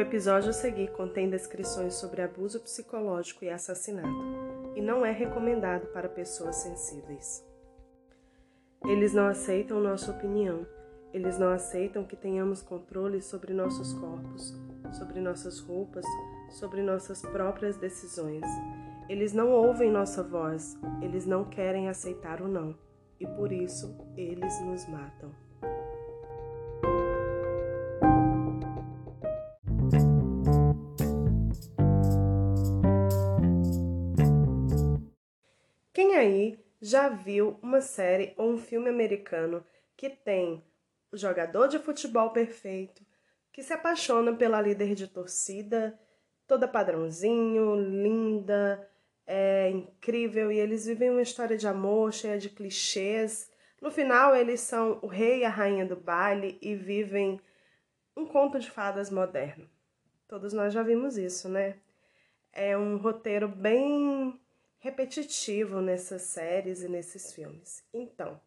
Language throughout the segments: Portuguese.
O episódio a seguir contém descrições sobre abuso psicológico e assassinato, e não é recomendado para pessoas sensíveis. Eles não aceitam nossa opinião, eles não aceitam que tenhamos controle sobre nossos corpos, sobre nossas roupas, sobre nossas próprias decisões. Eles não ouvem nossa voz, eles não querem aceitar o não, e por isso eles nos matam. Já viu uma série ou um filme americano que tem o jogador de futebol perfeito, que se apaixona pela líder de torcida, toda padrãozinho, linda, é incrível e eles vivem uma história de amor cheia de clichês. No final, eles são o rei e a rainha do baile e vivem um conto de fadas moderno. Todos nós já vimos isso, né? É um roteiro bem repetitivo nessas séries e nesses filmes. Então,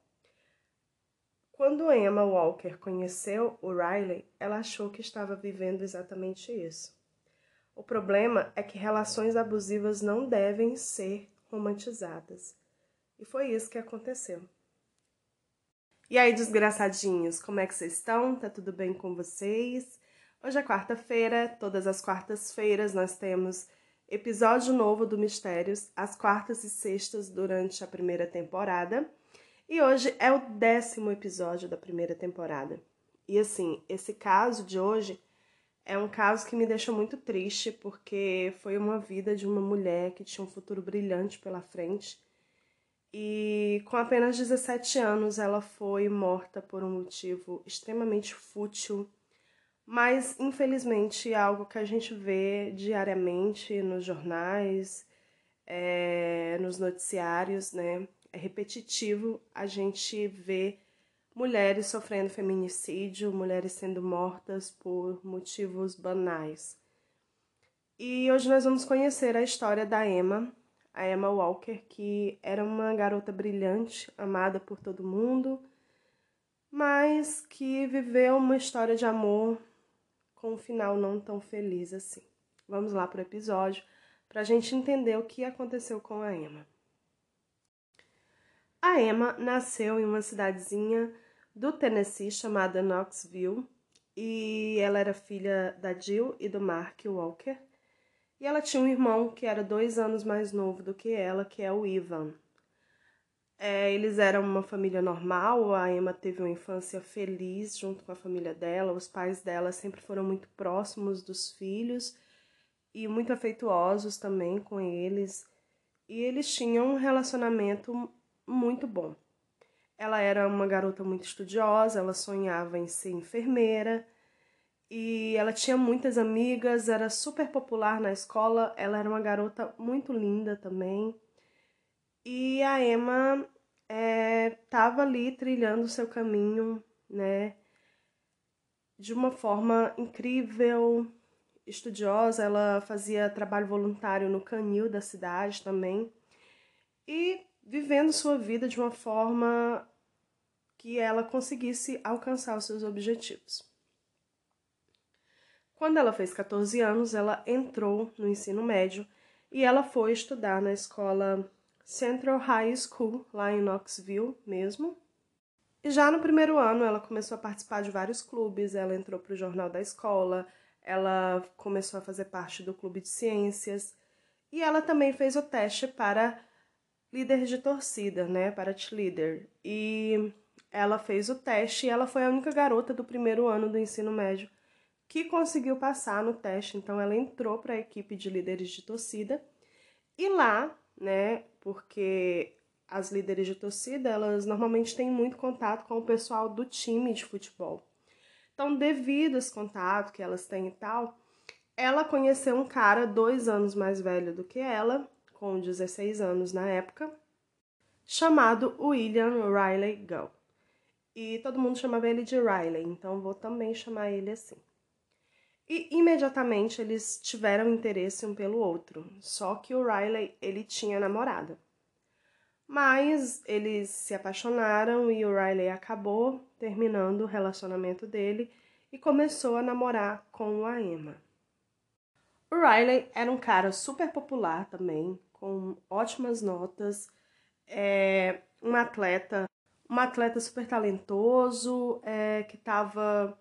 quando Emma Walker conheceu o Riley, ela achou que estava vivendo exatamente isso. O problema é que relações abusivas não devem ser romantizadas. E foi isso que aconteceu. E aí, desgraçadinhos, como é que vocês estão? Tá tudo bem com vocês? Hoje é quarta-feira, todas as quartas-feiras nós temos episódio novo do Mistérios, às quartas e sextas durante a primeira temporada. E hoje é o décimo episódio da primeira temporada. E assim, esse caso de hoje é um caso que me deixa muito triste, porque foi uma vida de uma mulher que tinha um futuro brilhante pela frente. E com apenas 17 anos ela foi morta por um motivo extremamente fútil, mas infelizmente é algo que a gente vê diariamente nos jornais, é, nos noticiários, né? é repetitivo a gente ver mulheres sofrendo feminicídio, mulheres sendo mortas por motivos banais. E hoje nós vamos conhecer a história da Emma, a Emma Walker, que era uma garota brilhante, amada por todo mundo, mas que viveu uma história de amor com um final não tão feliz assim. Vamos lá para o episódio para a gente entender o que aconteceu com a Emma. A Emma nasceu em uma cidadezinha do Tennessee chamada Knoxville e ela era filha da Jill e do Mark Walker. E ela tinha um irmão que era dois anos mais novo do que ela, que é o Ivan. É, eles eram uma família normal, a Emma teve uma infância feliz junto com a família dela, os pais dela sempre foram muito próximos dos filhos e muito afetuosos também com eles. E eles tinham um relacionamento muito bom. Ela era uma garota muito estudiosa, ela sonhava em ser enfermeira e ela tinha muitas amigas, era super popular na escola, ela era uma garota muito linda também. E a Emma estava é, ali trilhando o seu caminho, né, de uma forma incrível, estudiosa, ela fazia trabalho voluntário no canil da cidade também. E vivendo sua vida de uma forma que ela conseguisse alcançar os seus objetivos. Quando ela fez 14 anos, ela entrou no ensino médio e ela foi estudar na escola Central High School, lá em Knoxville mesmo. E já no primeiro ano, ela começou a participar de vários clubes, ela entrou para o jornal da escola, ela começou a fazer parte do clube de ciências e ela também fez o teste para líder de torcida, né, para cheerleader. E ela fez o teste e ela foi a única garota do primeiro ano do ensino médio que conseguiu passar no teste. Então ela entrou para a equipe de líderes de torcida. E lá, né, porque as líderes de torcida, elas normalmente têm muito contato com o pessoal do time de futebol. Então, devido a esse contato que elas têm e tal, ela conheceu um cara dois anos mais velho do que ela, com 16 anos na época, chamado William Riley Gull. E todo mundo chamava ele de Riley, então vou também chamar ele assim. E imediatamente eles tiveram interesse um pelo outro, só que o Riley ele tinha namorada. Mas eles se apaixonaram e o Riley acabou terminando o relacionamento dele e começou a namorar com a Emma. O Riley era um cara super popular também, com ótimas notas, é, um atleta, um atleta super talentoso, é, que estava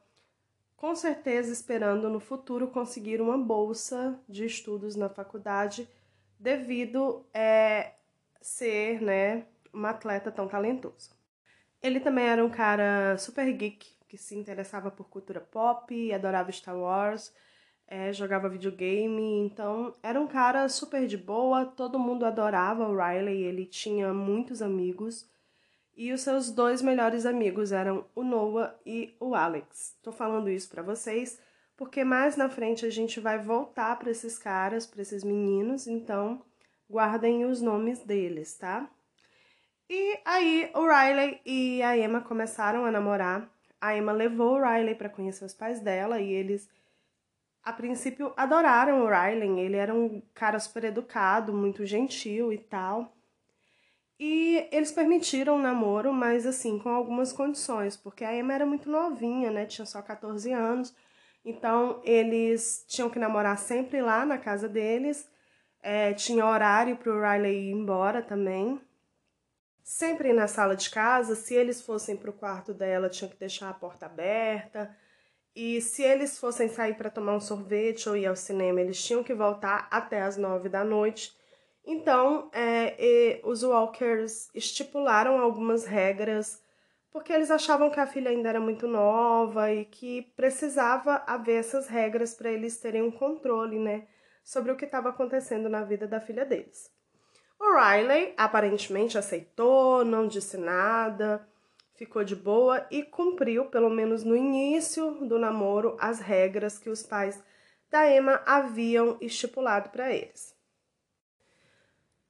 com certeza esperando no futuro conseguir uma bolsa de estudos na faculdade, devido é, ser né, uma atleta tão talentosa. Ele também era um cara super geek, que se interessava por cultura pop, adorava Star Wars, é, jogava videogame, então era um cara super de boa, todo mundo adorava o Riley, ele tinha muitos amigos. E os seus dois melhores amigos eram o Noah e o Alex. Tô falando isso para vocês porque mais na frente a gente vai voltar para esses caras, para esses meninos, então guardem os nomes deles, tá? E aí o Riley e a Emma começaram a namorar. A Emma levou o Riley para conhecer os pais dela e eles a princípio adoraram o Riley, ele era um cara super educado, muito gentil e tal. E eles permitiram o namoro, mas assim, com algumas condições, porque a Emma era muito novinha, né? Tinha só 14 anos. Então, eles tinham que namorar sempre lá na casa deles. É, tinha horário para o Riley ir embora também. Sempre na sala de casa, se eles fossem para o quarto dela, tinham que deixar a porta aberta. E se eles fossem sair para tomar um sorvete ou ir ao cinema, eles tinham que voltar até as nove da noite. Então, é, os Walkers estipularam algumas regras porque eles achavam que a filha ainda era muito nova e que precisava haver essas regras para eles terem um controle, né, sobre o que estava acontecendo na vida da filha deles. O Riley aparentemente aceitou, não disse nada, ficou de boa e cumpriu, pelo menos no início do namoro, as regras que os pais da Emma haviam estipulado para eles.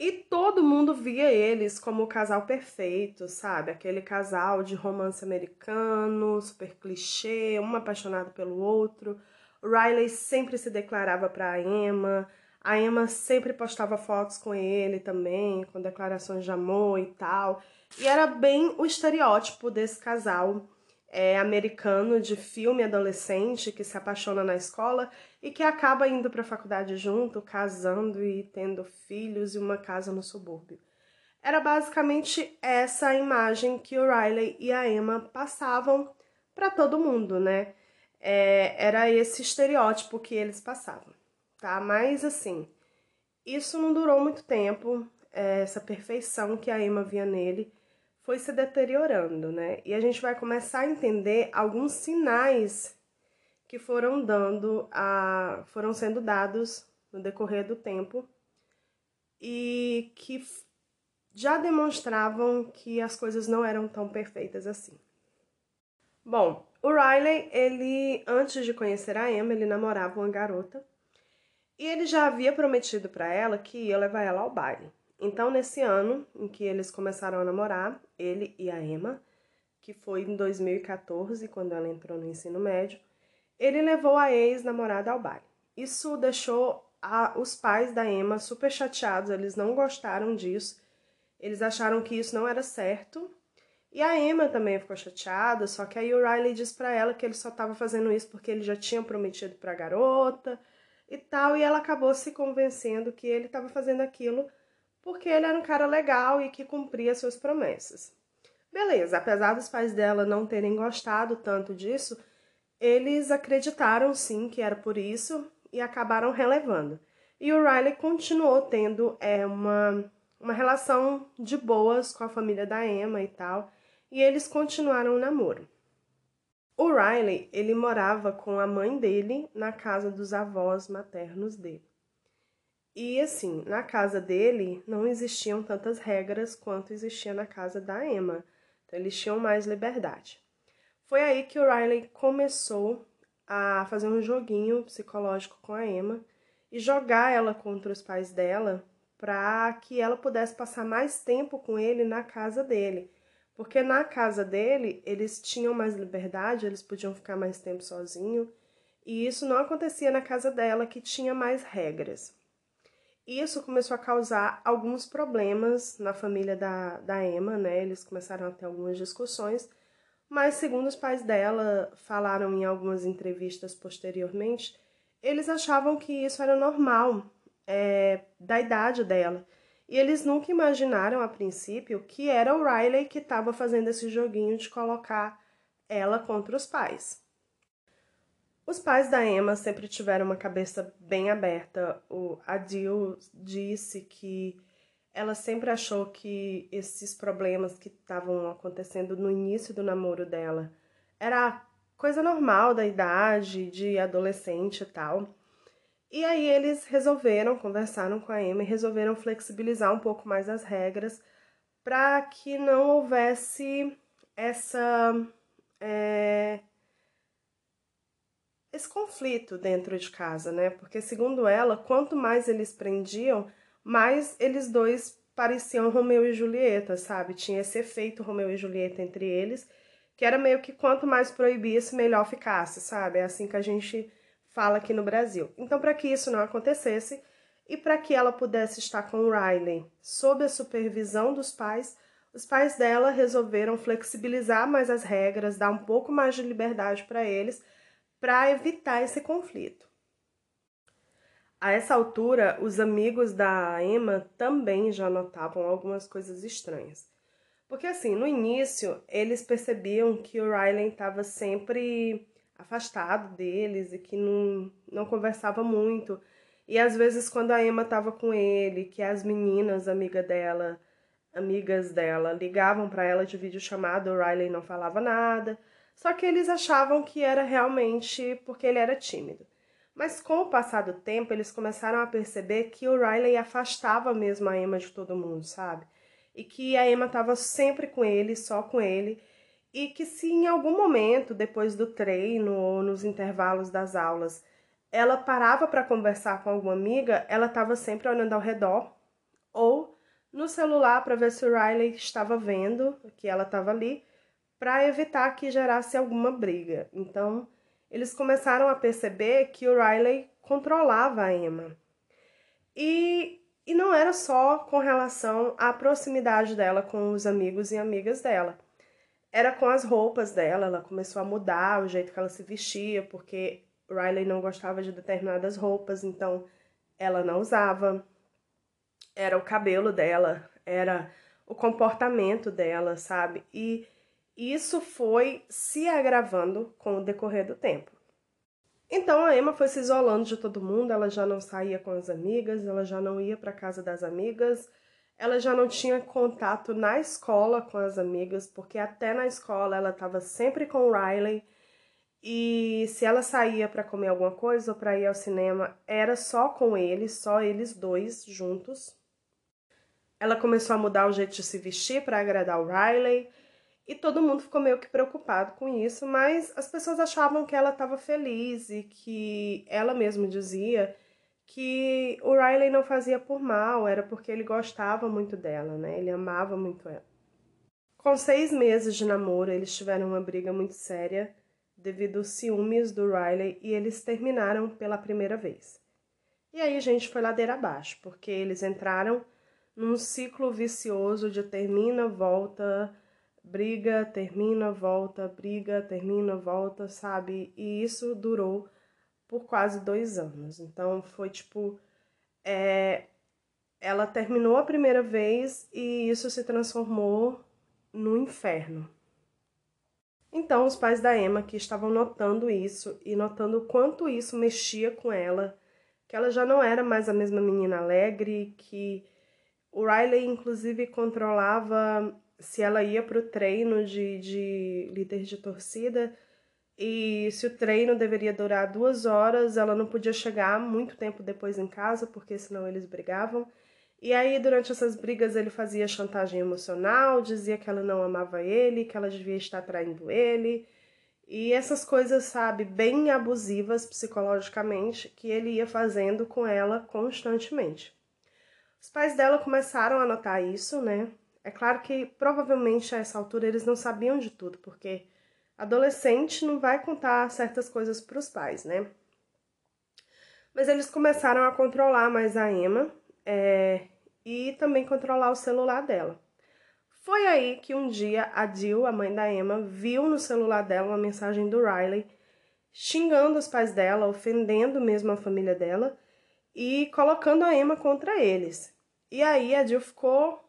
E todo mundo via eles como o casal perfeito, sabe? Aquele casal de romance americano, super clichê, um apaixonado pelo outro. O Riley sempre se declarava para Emma, a Emma sempre postava fotos com ele também, com declarações de amor e tal. E era bem o estereótipo desse casal é, americano de filme adolescente que se apaixona na escola e que acaba indo para a faculdade junto, casando e tendo filhos e uma casa no subúrbio. Era basicamente essa a imagem que o Riley e a Emma passavam para todo mundo, né? É, era esse estereótipo que eles passavam, tá? Mas assim, isso não durou muito tempo, é, essa perfeição que a Emma via nele foi se deteriorando, né? E a gente vai começar a entender alguns sinais que foram dando a foram sendo dados no decorrer do tempo e que já demonstravam que as coisas não eram tão perfeitas assim. Bom, o Riley, ele antes de conhecer a Emma, ele namorava uma garota e ele já havia prometido para ela que ia levar ela ao baile. Então, nesse ano em que eles começaram a namorar, ele e a Emma, que foi em 2014, quando ela entrou no ensino médio, ele levou a ex-namorada ao baile. Isso deixou a, os pais da Emma super chateados, eles não gostaram disso, eles acharam que isso não era certo. E a Emma também ficou chateada, só que aí o Riley disse para ela que ele só estava fazendo isso porque ele já tinha prometido para a garota e tal, e ela acabou se convencendo que ele estava fazendo aquilo porque ele era um cara legal e que cumpria suas promessas. Beleza, apesar dos pais dela não terem gostado tanto disso, eles acreditaram sim que era por isso e acabaram relevando. E o Riley continuou tendo é, uma, uma relação de boas com a família da Emma e tal, e eles continuaram o namoro. O Riley, ele morava com a mãe dele na casa dos avós maternos dele. E assim, na casa dele não existiam tantas regras quanto existia na casa da Emma. Então eles tinham mais liberdade. Foi aí que o Riley começou a fazer um joguinho psicológico com a Emma e jogar ela contra os pais dela para que ela pudesse passar mais tempo com ele na casa dele. Porque na casa dele, eles tinham mais liberdade, eles podiam ficar mais tempo sozinho, e isso não acontecia na casa dela, que tinha mais regras. Isso começou a causar alguns problemas na família da, da Emma, né? Eles começaram a ter algumas discussões, mas segundo os pais dela falaram em algumas entrevistas posteriormente, eles achavam que isso era normal, é, da idade dela. E eles nunca imaginaram a princípio que era o Riley que estava fazendo esse joguinho de colocar ela contra os pais. Os pais da Emma sempre tiveram uma cabeça bem aberta. O Adil disse que ela sempre achou que esses problemas que estavam acontecendo no início do namoro dela era coisa normal da idade, de adolescente e tal. E aí eles resolveram, conversaram com a Emma e resolveram flexibilizar um pouco mais as regras para que não houvesse essa é, esse conflito dentro de casa, né? Porque segundo ela, quanto mais eles prendiam, mais eles dois pareciam Romeu e Julieta, sabe? Tinha esse efeito Romeu e Julieta entre eles, que era meio que quanto mais proibisse, melhor ficasse, sabe? É assim que a gente fala aqui no Brasil. Então, para que isso não acontecesse e para que ela pudesse estar com o Riley sob a supervisão dos pais, os pais dela resolveram flexibilizar mais as regras, dar um pouco mais de liberdade para eles, para evitar esse conflito. A essa altura, os amigos da Emma também já notavam algumas coisas estranhas. Porque assim, no início, eles percebiam que o Riley estava sempre afastado deles e que não, não conversava muito. E às vezes quando a Emma estava com ele, que as meninas, amiga dela, amigas dela, ligavam para ela de videochamada, o Riley não falava nada. Só que eles achavam que era realmente porque ele era tímido. Mas com o passar do tempo, eles começaram a perceber que o Riley afastava mesmo a Emma de todo mundo, sabe? E que a Emma estava sempre com ele, só com ele, e que se em algum momento, depois do treino ou nos intervalos das aulas, ela parava para conversar com alguma amiga, ela estava sempre olhando ao redor ou no celular para ver se o Riley estava vendo que ela estava ali, para evitar que gerasse alguma briga. Então, eles começaram a perceber que o Riley controlava a Emma. E, e não era só com relação à proximidade dela com os amigos e amigas dela era com as roupas dela, ela começou a mudar o jeito que ela se vestia, porque Riley não gostava de determinadas roupas, então ela não usava. Era o cabelo dela, era o comportamento dela, sabe? E isso foi se agravando com o decorrer do tempo. Então a Emma foi se isolando de todo mundo, ela já não saía com as amigas, ela já não ia para casa das amigas, ela já não tinha contato na escola com as amigas, porque até na escola ela estava sempre com o Riley. E se ela saía para comer alguma coisa ou para ir ao cinema, era só com ele, só eles dois juntos. Ela começou a mudar o jeito de se vestir para agradar o Riley, e todo mundo ficou meio que preocupado com isso, mas as pessoas achavam que ela estava feliz e que ela mesma dizia que o Riley não fazia por mal, era porque ele gostava muito dela, né? Ele amava muito ela. Com seis meses de namoro, eles tiveram uma briga muito séria devido aos ciúmes do Riley e eles terminaram pela primeira vez. E aí, gente, foi ladeira abaixo, porque eles entraram num ciclo vicioso de termina, volta, briga, termina, volta, briga, termina, volta, sabe? E isso durou por quase dois anos. Então foi tipo. É, ela terminou a primeira vez e isso se transformou no inferno. Então, os pais da Emma que estavam notando isso e notando o quanto isso mexia com ela, que ela já não era mais a mesma menina alegre, que o Riley, inclusive, controlava se ela ia para o treino de, de líder de torcida, e se o treino deveria durar duas horas, ela não podia chegar muito tempo depois em casa, porque senão eles brigavam. E aí, durante essas brigas, ele fazia chantagem emocional, dizia que ela não amava ele, que ela devia estar traindo ele. E essas coisas, sabe, bem abusivas psicologicamente, que ele ia fazendo com ela constantemente. Os pais dela começaram a notar isso, né? É claro que provavelmente a essa altura eles não sabiam de tudo, porque adolescente não vai contar certas coisas para os pais, né? Mas eles começaram a controlar mais a Emma é, e também controlar o celular dela. Foi aí que um dia a Jill, a mãe da Emma, viu no celular dela uma mensagem do Riley xingando os pais dela, ofendendo mesmo a família dela e colocando a Emma contra eles. E aí a Jill ficou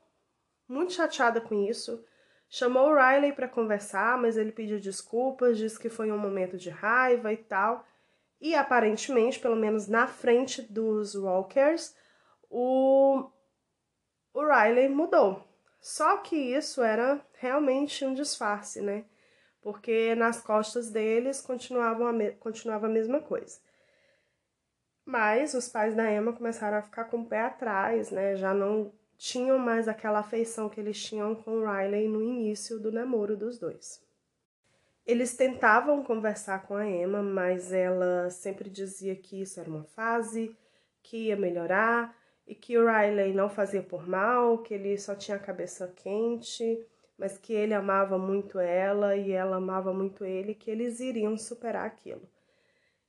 muito chateada com isso, chamou o Riley para conversar, mas ele pediu desculpas, disse que foi um momento de raiva e tal. E aparentemente, pelo menos na frente dos Walkers, o, o Riley mudou. Só que isso era realmente um disfarce, né? Porque nas costas deles continuavam a continuava a mesma coisa. Mas os pais da Emma começaram a ficar com o pé atrás, né? Já não tinham mais aquela afeição que eles tinham com Riley no início do namoro dos dois. Eles tentavam conversar com a Emma, mas ela sempre dizia que isso era uma fase, que ia melhorar e que o Riley não fazia por mal, que ele só tinha a cabeça quente, mas que ele amava muito ela e ela amava muito ele, que eles iriam superar aquilo.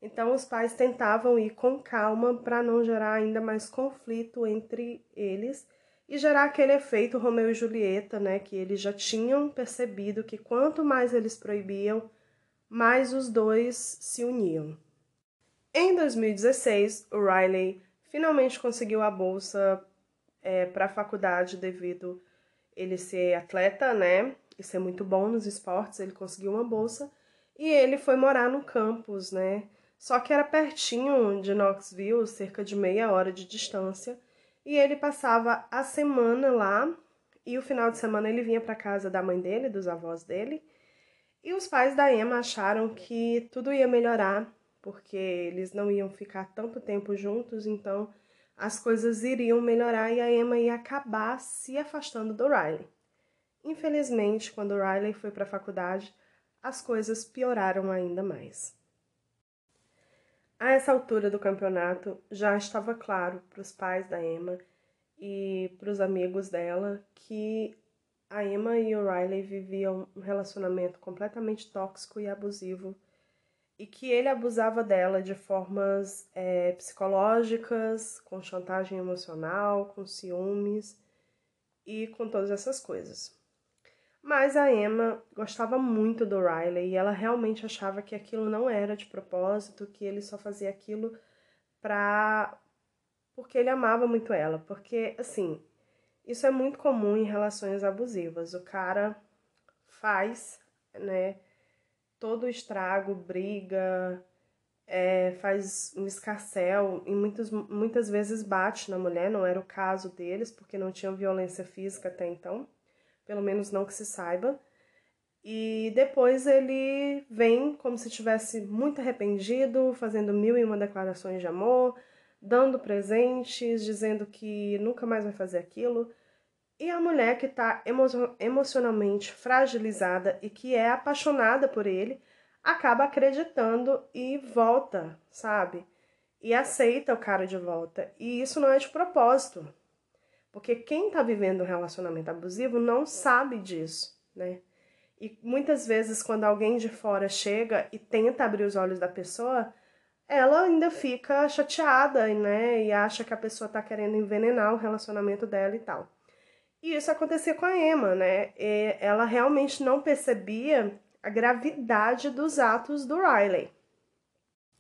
Então os pais tentavam ir com calma para não gerar ainda mais conflito entre eles e gerar aquele efeito Romeu e Julieta, né, que eles já tinham percebido que quanto mais eles proibiam, mais os dois se uniam. Em 2016, o Riley finalmente conseguiu a bolsa é, para a faculdade devido ele ser atleta, né? E ser muito bom nos esportes, ele conseguiu uma bolsa e ele foi morar no campus, né? Só que era pertinho de Knoxville, cerca de meia hora de distância, e ele passava a semana lá e o final de semana ele vinha para casa da mãe dele, dos avós dele. E os pais da Emma acharam que tudo ia melhorar porque eles não iam ficar tanto tempo juntos, então as coisas iriam melhorar e a Emma ia acabar se afastando do Riley. Infelizmente, quando o Riley foi para a faculdade, as coisas pioraram ainda mais. A essa altura do campeonato, já estava claro para os pais da Emma e para os amigos dela que a Emma e o Riley viviam um relacionamento completamente tóxico e abusivo e que ele abusava dela de formas é, psicológicas, com chantagem emocional, com ciúmes e com todas essas coisas. Mas a Emma gostava muito do Riley e ela realmente achava que aquilo não era de propósito, que ele só fazia aquilo pra porque ele amava muito ela, porque assim, isso é muito comum em relações abusivas. O cara faz, né, todo o estrago, briga, é, faz um escarcel e muitas, muitas vezes bate na mulher, não era o caso deles, porque não tinham violência física até então, pelo menos não que se saiba. E depois ele vem como se tivesse muito arrependido, fazendo mil e uma declarações de amor, dando presentes, dizendo que nunca mais vai fazer aquilo. E a mulher que está emo emocionalmente fragilizada e que é apaixonada por ele acaba acreditando e volta, sabe? E aceita o cara de volta. E isso não é de propósito. Porque quem está vivendo um relacionamento abusivo não sabe disso, né? E muitas vezes, quando alguém de fora chega e tenta abrir os olhos da pessoa, ela ainda fica chateada, né? E acha que a pessoa está querendo envenenar o relacionamento dela e tal. E isso acontecia com a Emma, né? E ela realmente não percebia a gravidade dos atos do Riley.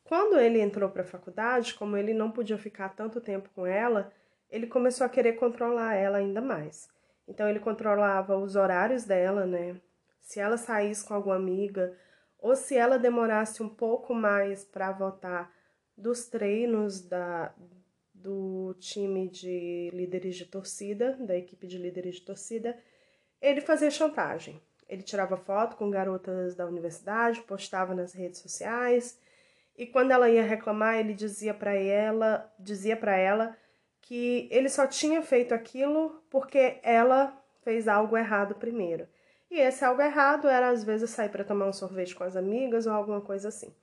Quando ele entrou para a faculdade, como ele não podia ficar tanto tempo com ela, ele começou a querer controlar ela ainda mais. Então ele controlava os horários dela, né? Se ela saísse com alguma amiga ou se ela demorasse um pouco mais para voltar dos treinos da, do time de líderes de torcida, da equipe de líderes de torcida, ele fazia chantagem. Ele tirava foto com garotas da universidade, postava nas redes sociais, e quando ela ia reclamar, ele dizia para ela, dizia para ela que ele só tinha feito aquilo porque ela fez algo errado primeiro. E esse algo errado era às vezes sair para tomar um sorvete com as amigas ou alguma coisa assim.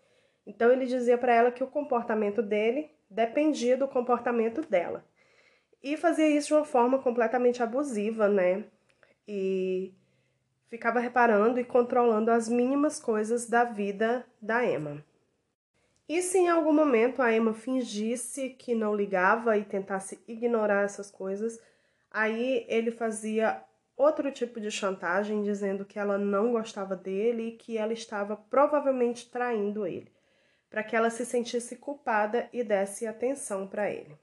Então ele dizia para ela que o comportamento dele dependia do comportamento dela. E fazia isso de uma forma completamente abusiva, né? E ficava reparando e controlando as mínimas coisas da vida da Emma. E se em algum momento a Emma fingisse que não ligava e tentasse ignorar essas coisas, aí ele fazia outro tipo de chantagem dizendo que ela não gostava dele e que ela estava provavelmente traindo ele. para que ela se sentisse culpada e desse atenção para ele.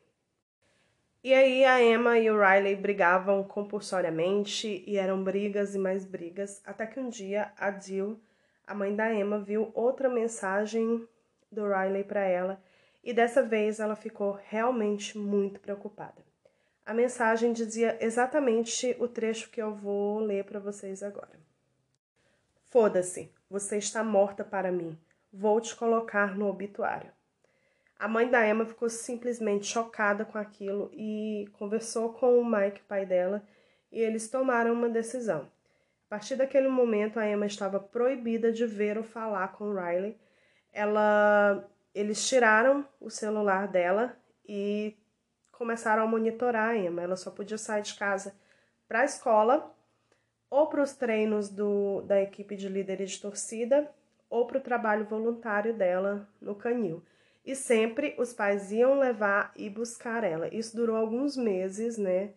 E aí a Emma e o Riley brigavam compulsoriamente e eram brigas e mais brigas, até que um dia a Jill, a mãe da Emma, viu outra mensagem do Riley para ela e dessa vez ela ficou realmente muito preocupada. A mensagem dizia exatamente o trecho que eu vou ler para vocês agora. Foda-se, você está morta para mim. Vou te colocar no obituário. A mãe da Emma ficou simplesmente chocada com aquilo e conversou com o Mike, pai dela, e eles tomaram uma decisão. A partir daquele momento, a Emma estava proibida de ver ou falar com Riley. Ela, eles tiraram o celular dela e começaram a monitorar a Emma. Ela só podia sair de casa para a escola ou para os treinos do, da equipe de líderes de torcida ou para o trabalho voluntário dela no canil. E sempre os pais iam levar e buscar ela. Isso durou alguns meses, né?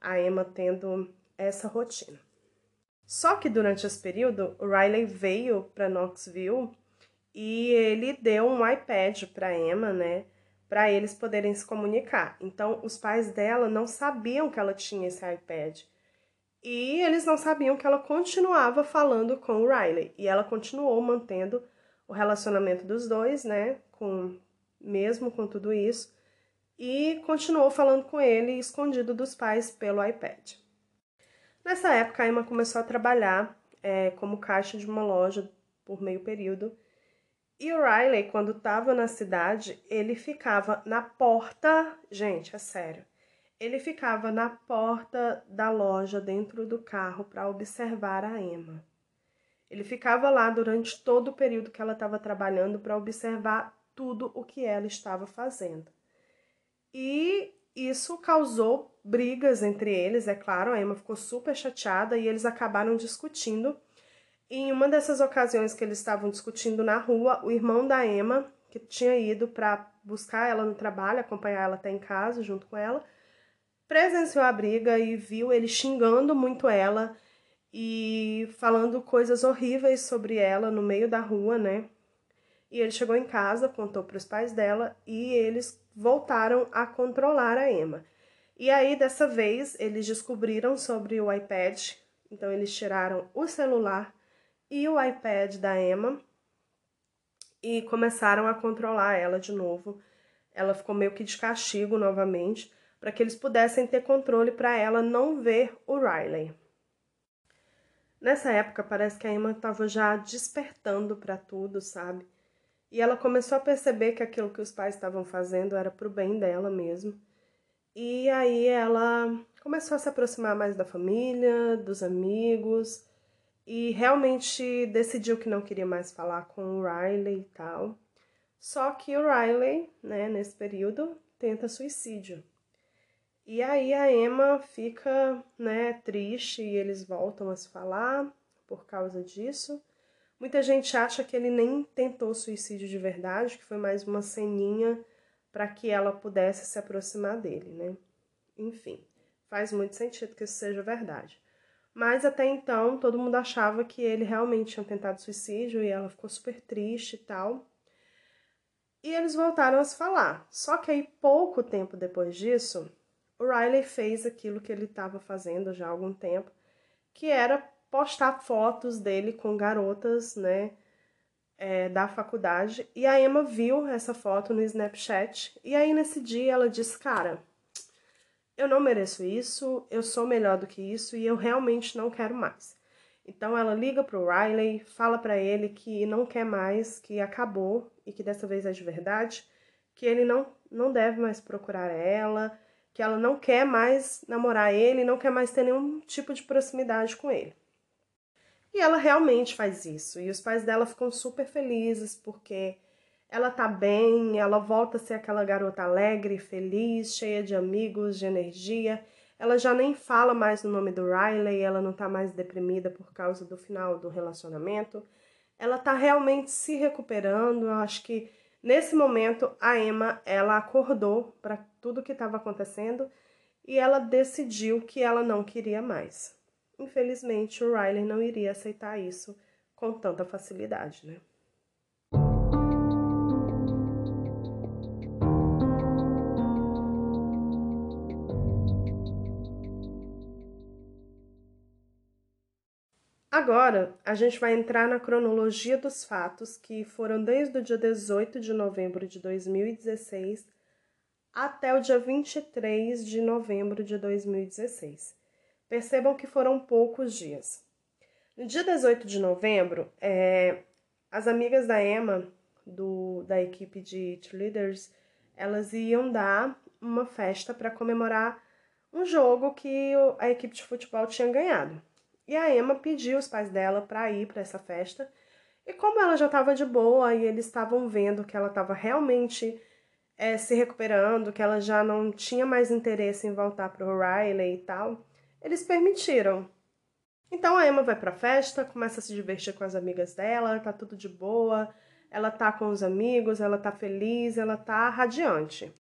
A Emma tendo essa rotina. Só que durante esse período, o Riley veio para Knoxville e ele deu um iPad para Emma, né? para eles poderem se comunicar. Então, os pais dela não sabiam que ela tinha esse iPad. E eles não sabiam que ela continuava falando com o Riley. E ela continuou mantendo o relacionamento dos dois, né? Com, mesmo com tudo isso. E continuou falando com ele escondido dos pais pelo iPad. Nessa época, a Emma começou a trabalhar é, como caixa de uma loja por meio período e o Riley, quando estava na cidade, ele ficava na porta. Gente, é sério. Ele ficava na porta da loja, dentro do carro, para observar a Emma. Ele ficava lá durante todo o período que ela estava trabalhando para observar tudo o que ela estava fazendo. E isso causou brigas entre eles, é claro. A Emma ficou super chateada e eles acabaram discutindo em uma dessas ocasiões que eles estavam discutindo na rua, o irmão da Emma, que tinha ido para buscar ela no trabalho, acompanhar ela até em casa junto com ela, presenciou a briga e viu ele xingando muito ela e falando coisas horríveis sobre ela no meio da rua, né? E ele chegou em casa, contou para os pais dela e eles voltaram a controlar a Emma. E aí, dessa vez, eles descobriram sobre o iPad, então eles tiraram o celular e o iPad da Emma e começaram a controlar ela de novo. Ela ficou meio que de castigo novamente para que eles pudessem ter controle para ela não ver o Riley. Nessa época, parece que a Emma estava já despertando para tudo, sabe? E ela começou a perceber que aquilo que os pais estavam fazendo era pro bem dela mesmo. E aí ela começou a se aproximar mais da família, dos amigos, e realmente decidiu que não queria mais falar com o Riley e tal. Só que o Riley, né, nesse período, tenta suicídio. E aí a Emma fica, né, triste e eles voltam a se falar por causa disso. Muita gente acha que ele nem tentou suicídio de verdade, que foi mais uma ceninha para que ela pudesse se aproximar dele, né? Enfim, faz muito sentido que isso seja verdade. Mas até então todo mundo achava que ele realmente tinha tentado suicídio e ela ficou super triste e tal. E eles voltaram a se falar. Só que aí, pouco tempo depois disso, o Riley fez aquilo que ele estava fazendo já há algum tempo, que era postar fotos dele com garotas, né, é, da faculdade. E a Emma viu essa foto no Snapchat. E aí, nesse dia, ela disse: Cara, eu não mereço isso, eu sou melhor do que isso e eu realmente não quero mais. Então ela liga pro Riley, fala para ele que não quer mais, que acabou e que dessa vez é de verdade, que ele não não deve mais procurar ela, que ela não quer mais namorar ele, não quer mais ter nenhum tipo de proximidade com ele. E ela realmente faz isso, e os pais dela ficam super felizes porque ela tá bem, ela volta a ser aquela garota alegre, feliz, cheia de amigos, de energia. Ela já nem fala mais no nome do Riley, ela não tá mais deprimida por causa do final do relacionamento. Ela tá realmente se recuperando. Eu acho que nesse momento a Emma, ela acordou para tudo que estava acontecendo e ela decidiu que ela não queria mais. Infelizmente, o Riley não iria aceitar isso com tanta facilidade, né? Agora, a gente vai entrar na cronologia dos fatos que foram desde o dia 18 de novembro de 2016 até o dia 23 de novembro de 2016. Percebam que foram poucos dias. No dia 18 de novembro, é, as amigas da Emma, do, da equipe de cheerleaders, elas iam dar uma festa para comemorar um jogo que a equipe de futebol tinha ganhado. E a Emma pediu os pais dela para ir para essa festa. E como ela já estava de boa e eles estavam vendo que ela estava realmente é, se recuperando, que ela já não tinha mais interesse em voltar para o Riley e tal, eles permitiram. Então a Emma vai para a festa, começa a se divertir com as amigas dela, tá tudo de boa, ela tá com os amigos, ela tá feliz, ela tá radiante.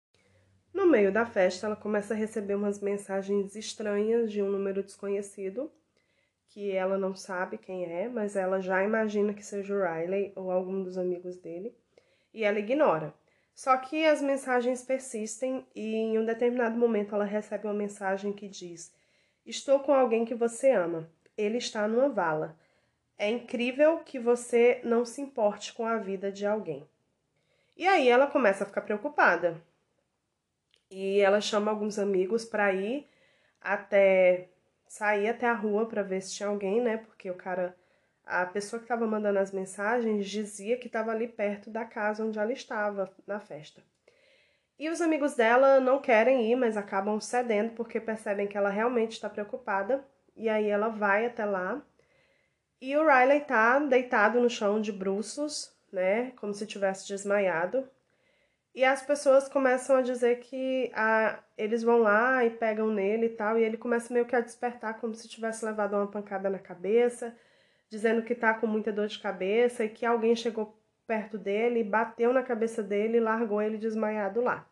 No meio da festa, ela começa a receber umas mensagens estranhas de um número desconhecido que ela não sabe quem é, mas ela já imagina que seja o Riley ou algum dos amigos dele, e ela ignora. Só que as mensagens persistem e em um determinado momento ela recebe uma mensagem que diz: Estou com alguém que você ama. Ele está numa vala. É incrível que você não se importe com a vida de alguém. E aí ela começa a ficar preocupada. E ela chama alguns amigos para ir até sair até a rua para ver se tinha alguém, né? Porque o cara, a pessoa que estava mandando as mensagens dizia que estava ali perto da casa onde ela estava na festa. E os amigos dela não querem ir, mas acabam cedendo porque percebem que ela realmente está preocupada. E aí ela vai até lá. E o Riley tá deitado no chão de bruços, né? Como se tivesse desmaiado. E as pessoas começam a dizer que a, eles vão lá e pegam nele e tal, e ele começa meio que a despertar como se tivesse levado uma pancada na cabeça, dizendo que tá com muita dor de cabeça e que alguém chegou perto dele, bateu na cabeça dele e largou ele desmaiado lá.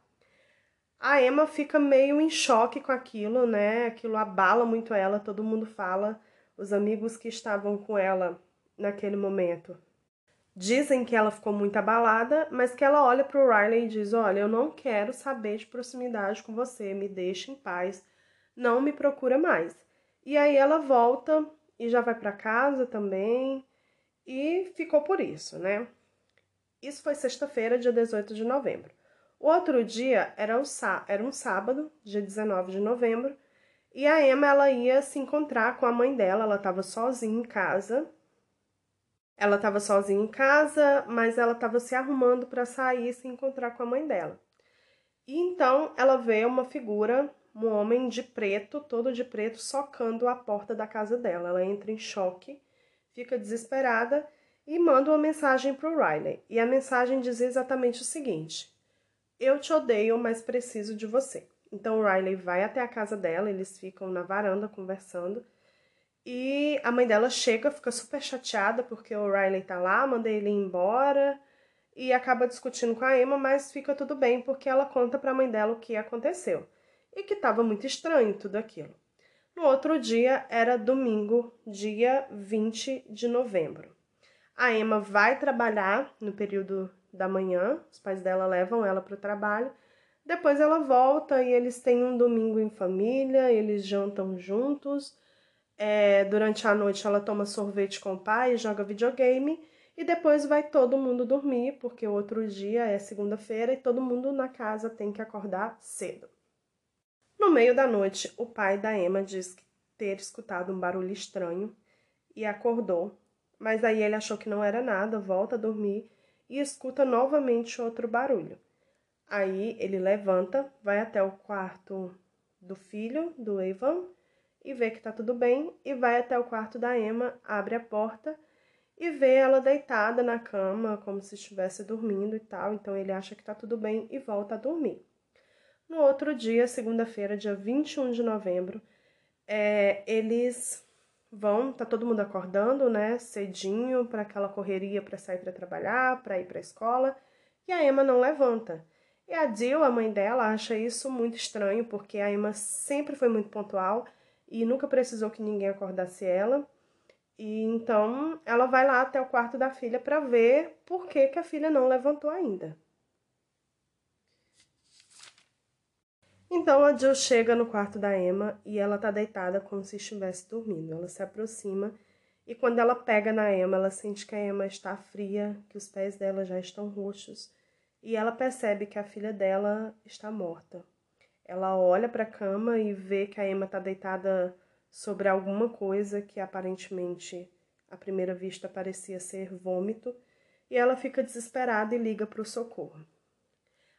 A Emma fica meio em choque com aquilo, né? Aquilo abala muito ela, todo mundo fala, os amigos que estavam com ela naquele momento Dizem que ela ficou muito abalada, mas que ela olha para o Riley e diz: Olha, eu não quero saber de proximidade com você, me deixe em paz, não me procura mais. E aí ela volta e já vai para casa também, e ficou por isso, né? Isso foi sexta-feira, dia 18 de novembro. O outro dia era, o era um sábado, dia 19 de novembro, e a Emma ela ia se encontrar com a mãe dela, ela estava sozinha em casa ela estava sozinha em casa, mas ela estava se arrumando para sair e se encontrar com a mãe dela. E então ela vê uma figura, um homem de preto, todo de preto, socando a porta da casa dela. Ela entra em choque, fica desesperada e manda uma mensagem para o Riley. E a mensagem diz exatamente o seguinte: Eu te odeio, mas preciso de você. Então o Riley vai até a casa dela, eles ficam na varanda conversando. E a mãe dela chega, fica super chateada porque o Riley tá lá, manda ele embora e acaba discutindo com a Emma, mas fica tudo bem porque ela conta para a mãe dela o que aconteceu e que estava muito estranho tudo aquilo. No outro dia era domingo, dia 20 de novembro. A Emma vai trabalhar no período da manhã, os pais dela levam ela para o trabalho. Depois ela volta e eles têm um domingo em família, eles jantam juntos é, durante a noite ela toma sorvete com o pai, joga videogame e depois vai todo mundo dormir, porque outro dia é segunda-feira e todo mundo na casa tem que acordar cedo. No meio da noite, o pai da Emma diz ter escutado um barulho estranho e acordou, mas aí ele achou que não era nada, volta a dormir e escuta novamente outro barulho. Aí ele levanta, vai até o quarto do filho do Evan e vê que tá tudo bem e vai até o quarto da Emma, abre a porta e vê ela deitada na cama, como se estivesse dormindo e tal. Então ele acha que tá tudo bem e volta a dormir. No outro dia, segunda-feira, dia 21 de novembro, é, eles vão, tá todo mundo acordando, né, cedinho para aquela correria para sair para trabalhar, para ir para a escola, e a Emma não levanta. E a Jill, a mãe dela, acha isso muito estranho, porque a Emma sempre foi muito pontual e nunca precisou que ninguém acordasse ela. E então ela vai lá até o quarto da filha para ver por que, que a filha não levantou ainda. Então a Jill chega no quarto da Emma e ela tá deitada como se estivesse dormindo. Ela se aproxima E quando ela pega na Emma, ela sente que a Emma está fria, que os pés dela já estão roxos, e ela percebe que a filha dela está morta. Ela olha para a cama e vê que a Emma está deitada sobre alguma coisa que aparentemente, à primeira vista, parecia ser vômito, e ela fica desesperada e liga para o socorro.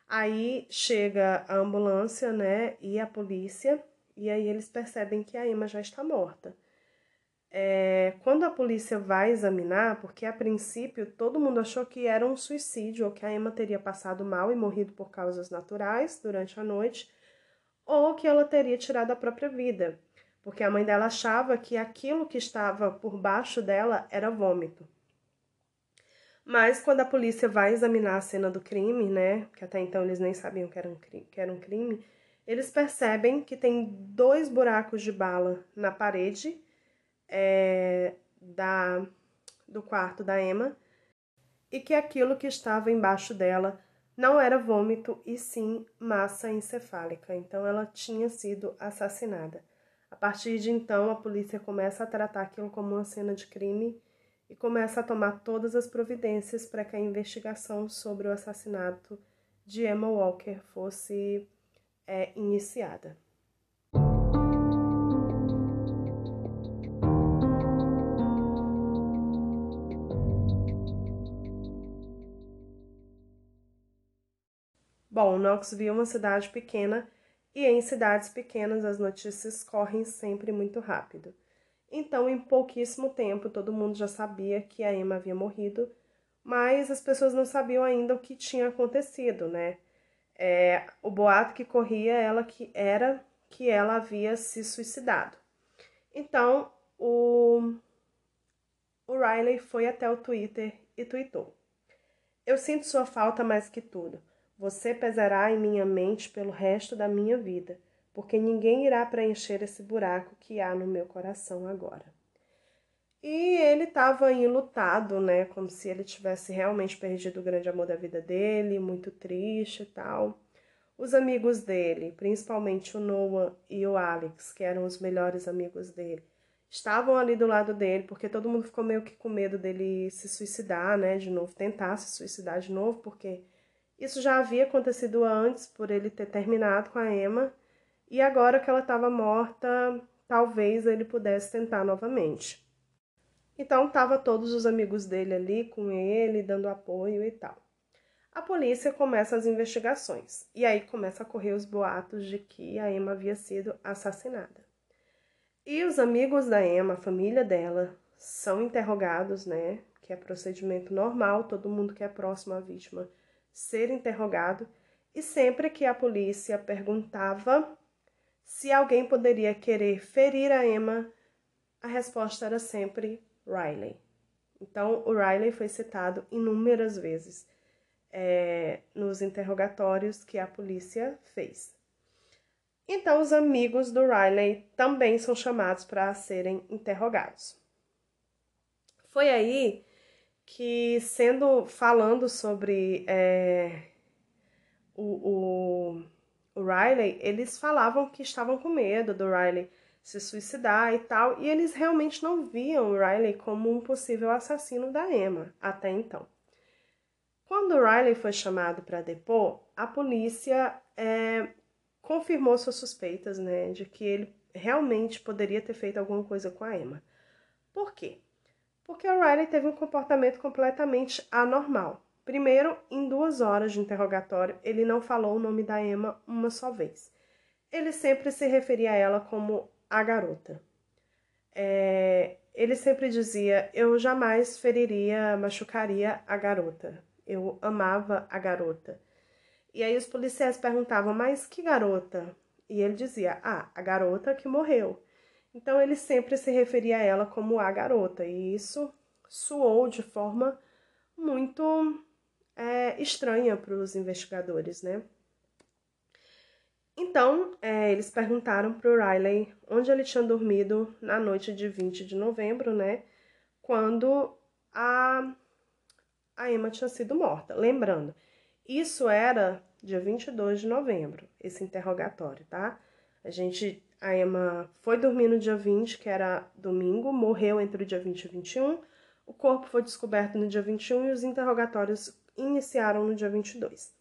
Aí chega a ambulância, né, e a polícia, e aí eles percebem que a Emma já está morta. É, quando a polícia vai examinar, porque a princípio todo mundo achou que era um suicídio ou que a Emma teria passado mal e morrido por causas naturais durante a noite, ou que ela teria tirado a própria vida, porque a mãe dela achava que aquilo que estava por baixo dela era vômito. Mas quando a polícia vai examinar a cena do crime, né, que até então eles nem sabiam que era um, que era um crime, eles percebem que tem dois buracos de bala na parede é, da, do quarto da Emma e que aquilo que estava embaixo dela não era vômito e sim massa encefálica. Então ela tinha sido assassinada. A partir de então, a polícia começa a tratar aquilo como uma cena de crime e começa a tomar todas as providências para que a investigação sobre o assassinato de Emma Walker fosse é, iniciada. Bom, Knoxville é uma cidade pequena e em cidades pequenas as notícias correm sempre muito rápido. Então, em pouquíssimo tempo, todo mundo já sabia que a Emma havia morrido, mas as pessoas não sabiam ainda o que tinha acontecido, né? É, o boato que corria ela que era que ela havia se suicidado. Então, o, o Riley foi até o Twitter e tweetou: Eu sinto sua falta mais que tudo. Você pesará em minha mente pelo resto da minha vida, porque ninguém irá preencher esse buraco que há no meu coração agora. E ele estava enlutado, né? Como se ele tivesse realmente perdido o grande amor da vida dele, muito triste e tal. Os amigos dele, principalmente o Noah e o Alex, que eram os melhores amigos dele, estavam ali do lado dele, porque todo mundo ficou meio que com medo dele se suicidar, né? De novo, tentar se suicidar de novo, porque isso já havia acontecido antes, por ele ter terminado com a Emma, e agora que ela estava morta, talvez ele pudesse tentar novamente. Então, estavam todos os amigos dele ali com ele, dando apoio e tal. A polícia começa as investigações, e aí começa a correr os boatos de que a Emma havia sido assassinada. E os amigos da Emma, a família dela, são interrogados, né? Que é procedimento normal, todo mundo que é próximo à vítima ser interrogado, e sempre que a polícia perguntava se alguém poderia querer ferir a Emma, a resposta era sempre Riley. Então, o Riley foi citado inúmeras vezes é, nos interrogatórios que a polícia fez. Então, os amigos do Riley também são chamados para serem interrogados. Foi aí que sendo falando sobre é, o, o, o Riley, eles falavam que estavam com medo do Riley se suicidar e tal, e eles realmente não viam o Riley como um possível assassino da Emma até então. Quando o Riley foi chamado para depor, a polícia é, confirmou suas suspeitas, né, de que ele realmente poderia ter feito alguma coisa com a Emma. Por quê? Porque o Riley teve um comportamento completamente anormal. Primeiro, em duas horas de interrogatório, ele não falou o nome da Emma uma só vez. Ele sempre se referia a ela como a garota. É, ele sempre dizia: Eu jamais feriria, machucaria a garota. Eu amava a garota. E aí os policiais perguntavam: Mas que garota? E ele dizia: Ah, a garota que morreu. Então ele sempre se referia a ela como a garota, e isso soou de forma muito é, estranha para os investigadores, né? Então, é, eles perguntaram para o Riley onde ele tinha dormido na noite de 20 de novembro, né? Quando a, a Emma tinha sido morta. Lembrando, isso era dia 22 de novembro, esse interrogatório, tá? A gente A Emma foi dormir no dia 20, que era domingo, morreu entre o dia 20 e 21. O corpo foi descoberto no dia 21 e os interrogatórios iniciaram no dia 22.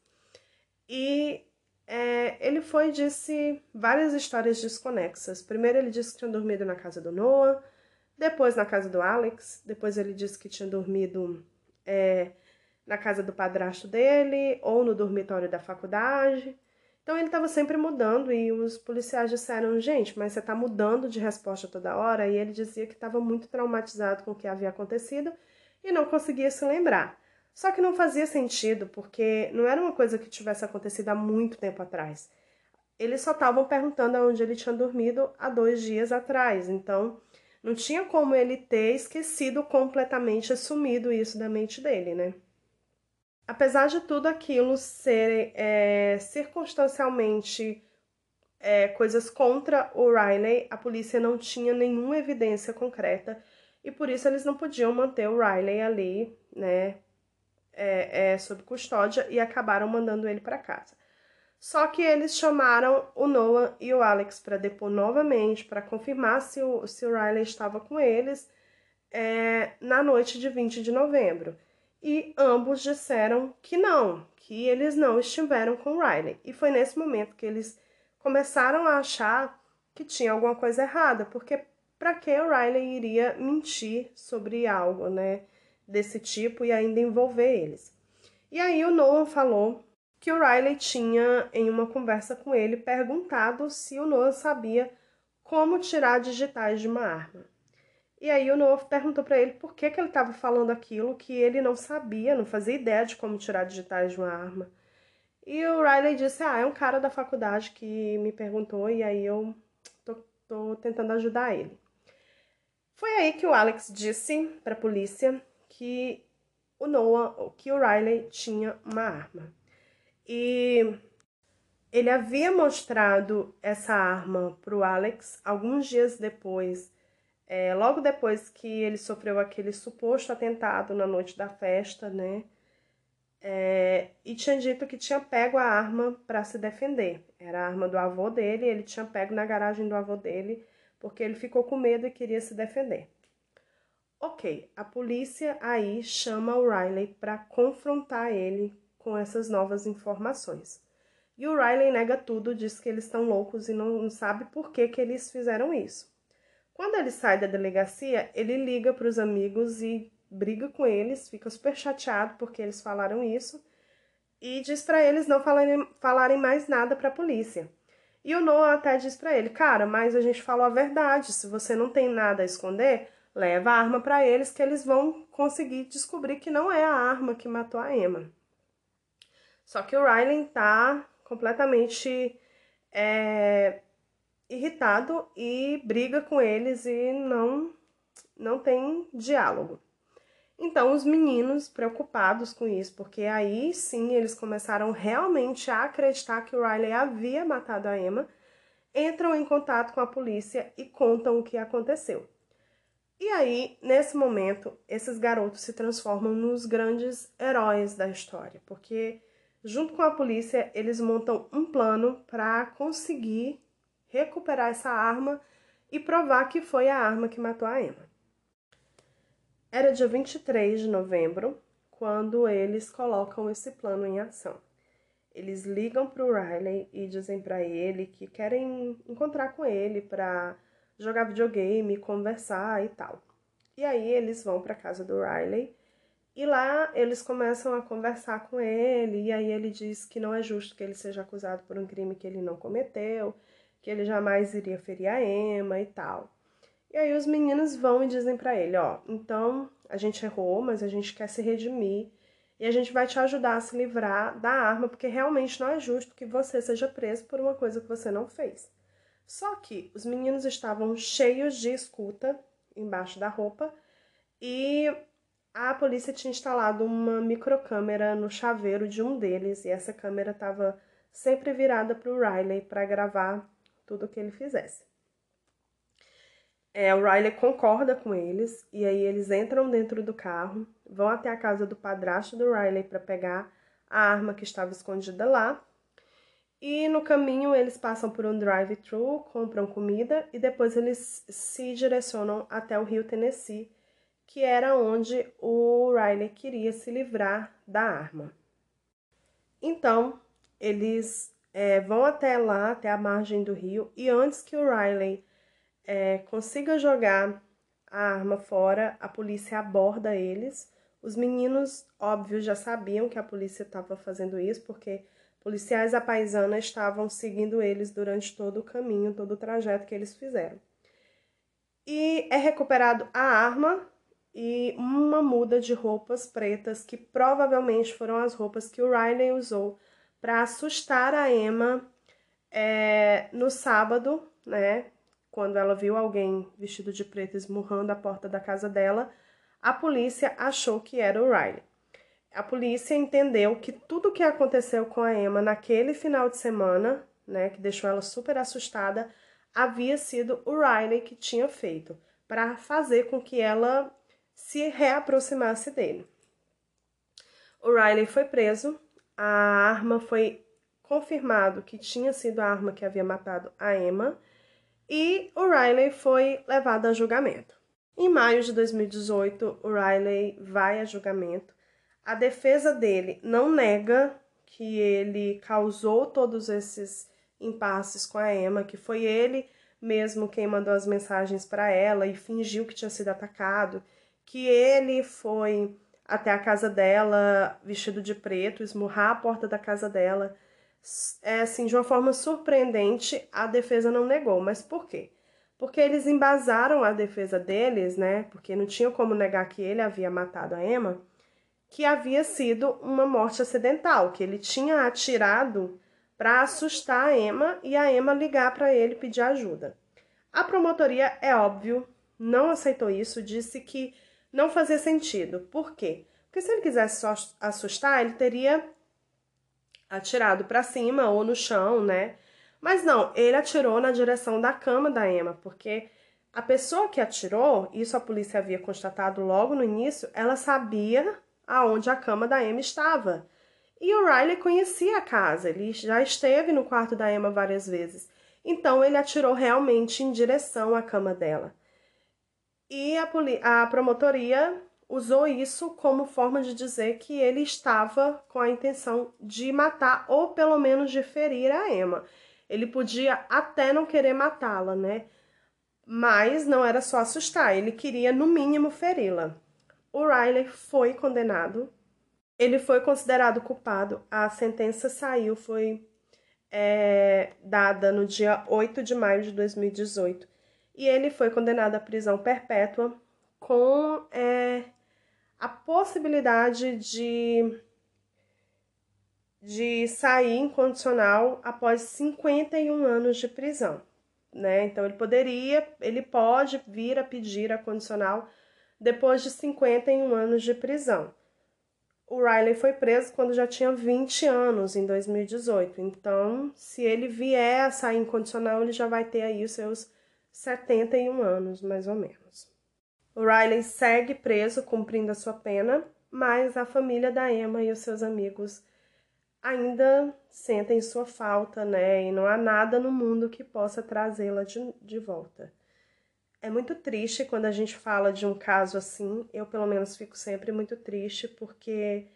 E é, ele foi e disse várias histórias desconexas. Primeiro ele disse que tinha dormido na casa do Noah, depois na casa do Alex, depois ele disse que tinha dormido é, na casa do padrasto dele ou no dormitório da faculdade. Então ele estava sempre mudando e os policiais disseram: gente, mas você está mudando de resposta toda hora? E ele dizia que estava muito traumatizado com o que havia acontecido e não conseguia se lembrar. Só que não fazia sentido, porque não era uma coisa que tivesse acontecido há muito tempo atrás. Eles só estavam perguntando aonde ele tinha dormido há dois dias atrás, então não tinha como ele ter esquecido completamente, assumido isso da mente dele, né? Apesar de tudo aquilo ser é, circunstancialmente é, coisas contra o Riley, a polícia não tinha nenhuma evidência concreta e por isso eles não podiam manter o Riley ali, né, é, é sob custódia e acabaram mandando ele para casa. Só que eles chamaram o Noah e o Alex para depor novamente, para confirmar se o, se o Riley estava com eles é, na noite de 20 de novembro e ambos disseram que não, que eles não estiveram com Riley. E foi nesse momento que eles começaram a achar que tinha alguma coisa errada, porque para que o Riley iria mentir sobre algo, né, desse tipo e ainda envolver eles? E aí o Noah falou que o Riley tinha, em uma conversa com ele, perguntado se o Noah sabia como tirar digitais de uma arma. E aí o Noah perguntou para ele por que, que ele estava falando aquilo que ele não sabia, não fazia ideia de como tirar digitais de uma arma. E o Riley disse: Ah, é um cara da faculdade que me perguntou e aí eu tô, tô tentando ajudar ele. Foi aí que o Alex disse para a polícia que o Noah, que o Riley tinha uma arma. E ele havia mostrado essa arma para o Alex alguns dias depois é, logo depois que ele sofreu aquele suposto atentado na noite da festa, né? É, e tinha dito que tinha pego a arma para se defender. Era a arma do avô dele, ele tinha pego na garagem do avô dele porque ele ficou com medo e queria se defender. Ok, a polícia aí chama o Riley para confrontar ele com essas novas informações. E o Riley nega tudo, diz que eles estão loucos e não, não sabe por que, que eles fizeram isso. Quando ele sai da delegacia, ele liga para os amigos e briga com eles, fica super chateado porque eles falaram isso e diz para eles não falarem, falarem mais nada para a polícia. E o Noah até diz para ele: "Cara, mas a gente falou a verdade. Se você não tem nada a esconder, leva a arma para eles que eles vão conseguir descobrir que não é a arma que matou a Emma." Só que o Riley tá completamente é, irritado e briga com eles e não não tem diálogo. Então os meninos preocupados com isso, porque aí sim eles começaram realmente a acreditar que o Riley havia matado a Emma, entram em contato com a polícia e contam o que aconteceu. E aí, nesse momento, esses garotos se transformam nos grandes heróis da história, porque junto com a polícia eles montam um plano para conseguir recuperar essa arma e provar que foi a arma que matou a Emma. Era dia 23 de novembro quando eles colocam esse plano em ação. Eles ligam para o Riley e dizem para ele que querem encontrar com ele para jogar videogame, conversar e tal. E aí eles vão para casa do Riley e lá eles começam a conversar com ele e aí ele diz que não é justo que ele seja acusado por um crime que ele não cometeu que ele jamais iria ferir a Emma e tal. E aí os meninos vão e dizem para ele, ó, então a gente errou, mas a gente quer se redimir e a gente vai te ajudar a se livrar da arma, porque realmente não é justo que você seja preso por uma coisa que você não fez. Só que os meninos estavam cheios de escuta embaixo da roupa e a polícia tinha instalado uma microcâmera no chaveiro de um deles e essa câmera estava sempre virada para o Riley para gravar tudo o que ele fizesse. É, o Riley concorda com eles e aí eles entram dentro do carro, vão até a casa do padrasto do Riley para pegar a arma que estava escondida lá. E no caminho eles passam por um drive-thru, compram comida e depois eles se direcionam até o rio Tennessee, que era onde o Riley queria se livrar da arma. Então, eles é, vão até lá, até a margem do rio, e antes que o Riley é, consiga jogar a arma fora, a polícia aborda eles. Os meninos, óbvio, já sabiam que a polícia estava fazendo isso, porque policiais à paisana estavam seguindo eles durante todo o caminho, todo o trajeto que eles fizeram. E é recuperado a arma e uma muda de roupas pretas, que provavelmente foram as roupas que o Riley usou para assustar a Emma é, no sábado, né? Quando ela viu alguém vestido de preto esmurrando a porta da casa dela, a polícia achou que era o Riley. A polícia entendeu que tudo o que aconteceu com a Emma naquele final de semana, né, que deixou ela super assustada, havia sido o Riley que tinha feito, para fazer com que ela se reaproximasse dele. O Riley foi preso, a arma foi confirmado que tinha sido a arma que havia matado a Emma e o Riley foi levado a julgamento. Em maio de 2018, o Riley vai a julgamento. A defesa dele não nega que ele causou todos esses impasses com a Emma, que foi ele mesmo quem mandou as mensagens para ela e fingiu que tinha sido atacado, que ele foi até a casa dela vestido de preto, esmurrar a porta da casa dela é assim, de uma forma surpreendente, a defesa não negou. Mas por quê? Porque eles embasaram a defesa deles, né? Porque não tinha como negar que ele havia matado a Emma, que havia sido uma morte acidental, que ele tinha atirado para assustar a Emma e a Emma ligar para ele pedir ajuda. A promotoria, é óbvio, não aceitou isso, disse que não fazia sentido. Por quê? Porque se ele quisesse só assustar, ele teria atirado para cima ou no chão, né? Mas não, ele atirou na direção da cama da Emma, porque a pessoa que atirou, isso a polícia havia constatado logo no início, ela sabia aonde a cama da Emma estava. E o Riley conhecia a casa, ele já esteve no quarto da Emma várias vezes. Então ele atirou realmente em direção à cama dela. E a, a promotoria usou isso como forma de dizer que ele estava com a intenção de matar ou pelo menos de ferir a Emma. Ele podia até não querer matá-la, né? Mas não era só assustar, ele queria no mínimo feri-la. O Riley foi condenado, ele foi considerado culpado, a sentença saiu, foi é, dada no dia 8 de maio de 2018 e ele foi condenado à prisão perpétua com é, a possibilidade de, de sair incondicional após 51 anos de prisão. Né? Então ele poderia, ele pode vir a pedir a condicional depois de 51 anos de prisão. O Riley foi preso quando já tinha 20 anos, em 2018. Então, se ele vier a sair incondicional, ele já vai ter aí os seus 71 anos, mais ou menos. O Riley segue preso, cumprindo a sua pena, mas a família da Emma e os seus amigos ainda sentem sua falta, né? E não há nada no mundo que possa trazê-la de, de volta. É muito triste quando a gente fala de um caso assim. Eu, pelo menos, fico sempre muito triste, porque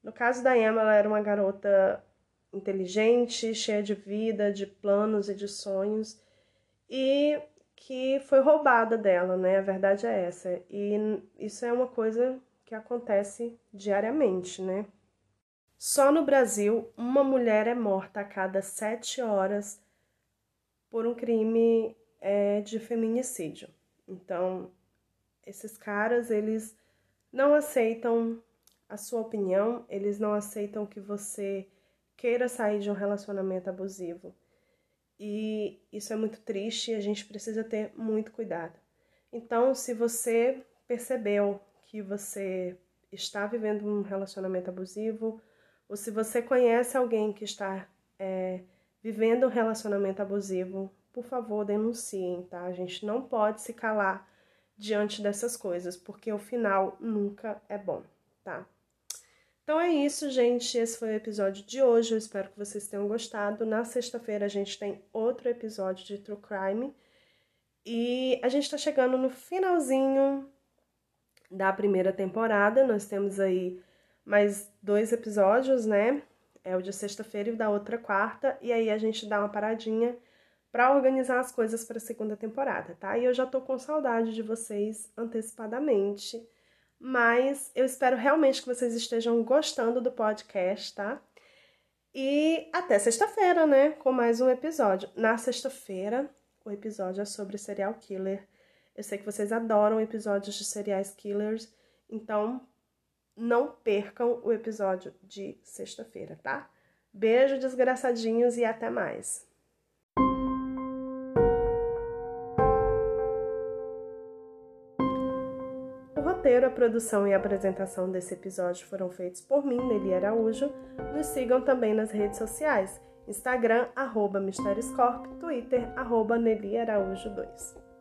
no caso da Emma, ela era uma garota inteligente, cheia de vida, de planos e de sonhos. E que foi roubada dela, né? A verdade é essa. E isso é uma coisa que acontece diariamente, né? Só no Brasil, uma mulher é morta a cada sete horas por um crime é, de feminicídio. Então, esses caras, eles não aceitam a sua opinião, eles não aceitam que você queira sair de um relacionamento abusivo. E isso é muito triste e a gente precisa ter muito cuidado. Então, se você percebeu que você está vivendo um relacionamento abusivo, ou se você conhece alguém que está é, vivendo um relacionamento abusivo, por favor, denunciem, tá? A gente não pode se calar diante dessas coisas, porque o final nunca é bom, tá? Então é isso, gente. Esse foi o episódio de hoje. Eu espero que vocês tenham gostado. Na sexta-feira a gente tem outro episódio de True Crime. E a gente tá chegando no finalzinho da primeira temporada. Nós temos aí mais dois episódios, né? É o de sexta-feira e o da outra quarta. E aí a gente dá uma paradinha para organizar as coisas para a segunda temporada, tá? E eu já tô com saudade de vocês antecipadamente, mas eu espero realmente que vocês estejam gostando do podcast, tá? E até sexta-feira, né? Com mais um episódio. Na sexta-feira, o episódio é sobre serial killer. Eu sei que vocês adoram episódios de serial killers, então não percam o episódio de sexta-feira, tá? Beijo, desgraçadinhos, e até mais. Roteiro, a produção e a apresentação desse episódio foram feitos por mim, Nelly Araújo. Nos sigam também nas redes sociais, Instagram, arroba Mistérioscorp, Twitter, arroba Nelly Araújo 2.